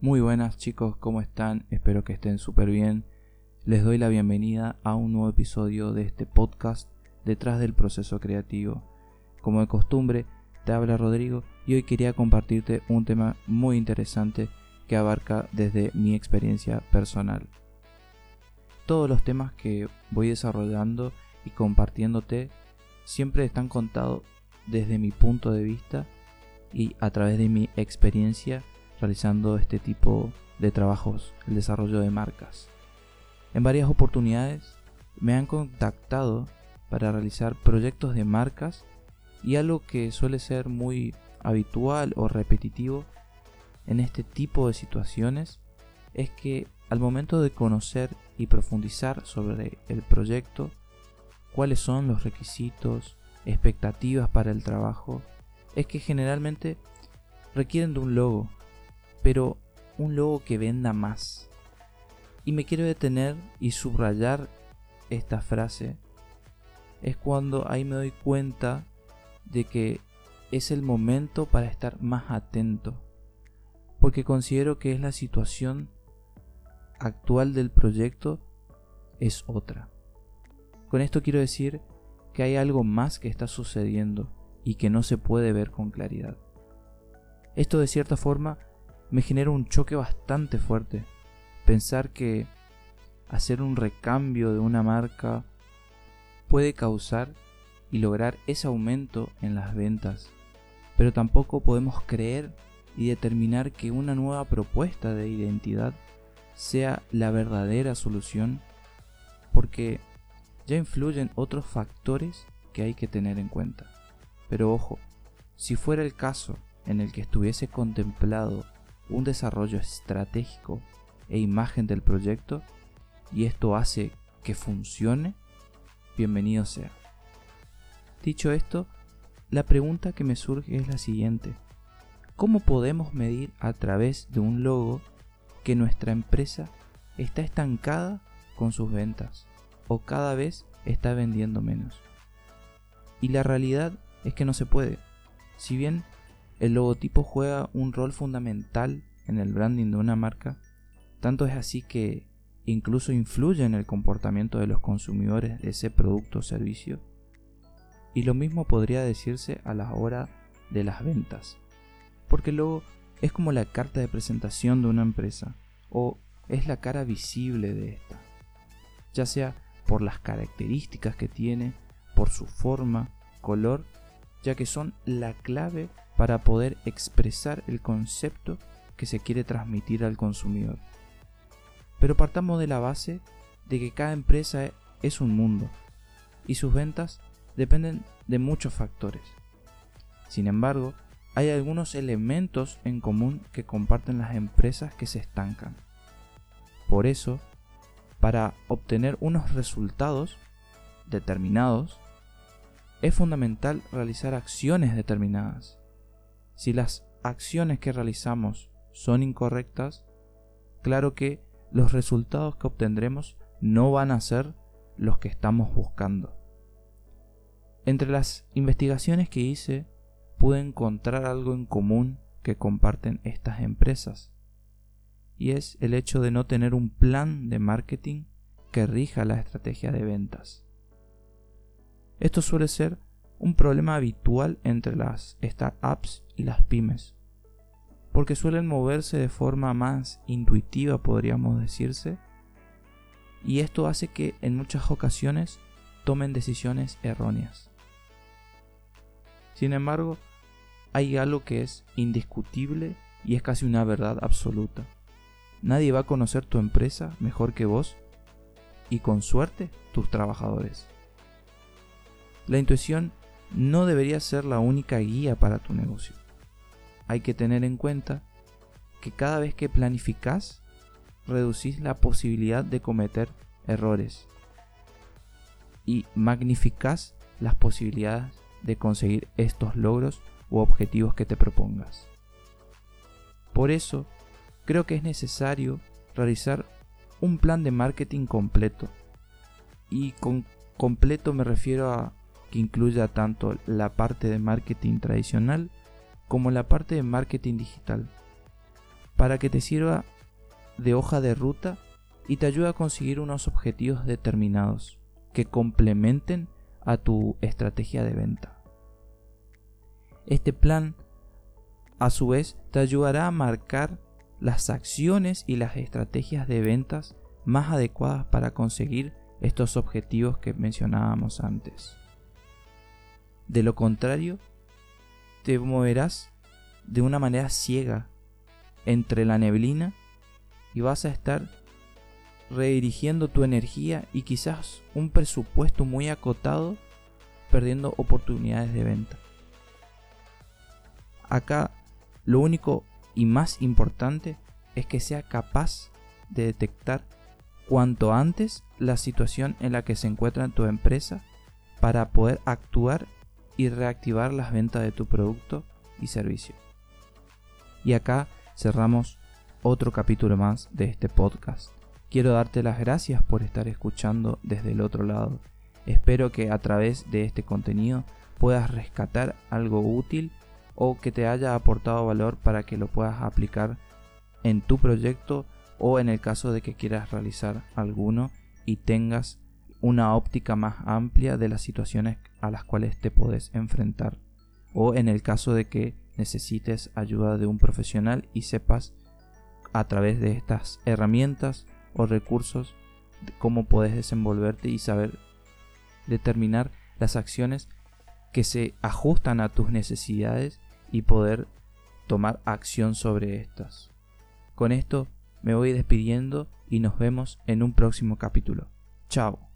Muy buenas chicos, ¿cómo están? Espero que estén súper bien. Les doy la bienvenida a un nuevo episodio de este podcast detrás del proceso creativo. Como de costumbre, te habla Rodrigo y hoy quería compartirte un tema muy interesante que abarca desde mi experiencia personal. Todos los temas que voy desarrollando y compartiéndote siempre están contados desde mi punto de vista y a través de mi experiencia realizando este tipo de trabajos, el desarrollo de marcas. En varias oportunidades me han contactado para realizar proyectos de marcas y algo que suele ser muy habitual o repetitivo en este tipo de situaciones es que al momento de conocer y profundizar sobre el proyecto, cuáles son los requisitos, expectativas para el trabajo, es que generalmente requieren de un logo, pero un logo que venda más. Y me quiero detener y subrayar esta frase. Es cuando ahí me doy cuenta de que es el momento para estar más atento. Porque considero que es la situación actual del proyecto es otra. Con esto quiero decir que hay algo más que está sucediendo y que no se puede ver con claridad. Esto de cierta forma me genera un choque bastante fuerte. Pensar que hacer un recambio de una marca puede causar y lograr ese aumento en las ventas. Pero tampoco podemos creer y determinar que una nueva propuesta de identidad sea la verdadera solución porque ya influyen otros factores que hay que tener en cuenta. Pero ojo, si fuera el caso en el que estuviese contemplado un desarrollo estratégico e imagen del proyecto y esto hace que funcione, bienvenido sea. Dicho esto, la pregunta que me surge es la siguiente. ¿Cómo podemos medir a través de un logo que nuestra empresa está estancada con sus ventas o cada vez está vendiendo menos? Y la realidad es que no se puede. Si bien el logotipo juega un rol fundamental en el branding de una marca, tanto es así que incluso influye en el comportamiento de los consumidores de ese producto o servicio. Y lo mismo podría decirse a la hora de las ventas, porque el logo es como la carta de presentación de una empresa, o es la cara visible de esta, ya sea por las características que tiene, por su forma, color, ya que son la clave para poder expresar el concepto que se quiere transmitir al consumidor. Pero partamos de la base de que cada empresa es un mundo y sus ventas dependen de muchos factores. Sin embargo, hay algunos elementos en común que comparten las empresas que se estancan. Por eso, para obtener unos resultados determinados, es fundamental realizar acciones determinadas. Si las acciones que realizamos son incorrectas, claro que los resultados que obtendremos no van a ser los que estamos buscando. Entre las investigaciones que hice, pude encontrar algo en común que comparten estas empresas, y es el hecho de no tener un plan de marketing que rija la estrategia de ventas. Esto suele ser un problema habitual entre las startups y las pymes, porque suelen moverse de forma más intuitiva, podríamos decirse, y esto hace que en muchas ocasiones tomen decisiones erróneas. Sin embargo, hay algo que es indiscutible y es casi una verdad absoluta. Nadie va a conocer tu empresa mejor que vos y con suerte tus trabajadores. La intuición no debería ser la única guía para tu negocio hay que tener en cuenta que cada vez que planificas, reducís la posibilidad de cometer errores y magnificás las posibilidades de conseguir estos logros u objetivos que te propongas. Por eso, creo que es necesario realizar un plan de marketing completo. Y con completo me refiero a que incluya tanto la parte de marketing tradicional como la parte de marketing digital. para que te sirva de hoja de ruta y te ayude a conseguir unos objetivos determinados que complementen a tu estrategia de venta. Este plan a su vez te ayudará a marcar las acciones y las estrategias de ventas más adecuadas para conseguir estos objetivos que mencionábamos antes. De lo contrario, te moverás de una manera ciega entre la neblina y vas a estar redirigiendo tu energía y quizás un presupuesto muy acotado perdiendo oportunidades de venta. Acá lo único y más importante es que sea capaz de detectar cuanto antes la situación en la que se encuentra tu empresa para poder actuar y reactivar las ventas de tu producto y servicio. Y acá cerramos otro capítulo más de este podcast. Quiero darte las gracias por estar escuchando desde el otro lado. Espero que a través de este contenido puedas rescatar algo útil o que te haya aportado valor para que lo puedas aplicar en tu proyecto o en el caso de que quieras realizar alguno y tengas una óptica más amplia de las situaciones a las cuales te puedes enfrentar o en el caso de que necesites ayuda de un profesional y sepas a través de estas herramientas o recursos cómo puedes desenvolverte y saber determinar las acciones que se ajustan a tus necesidades y poder tomar acción sobre estas. Con esto me voy despidiendo y nos vemos en un próximo capítulo. Chao.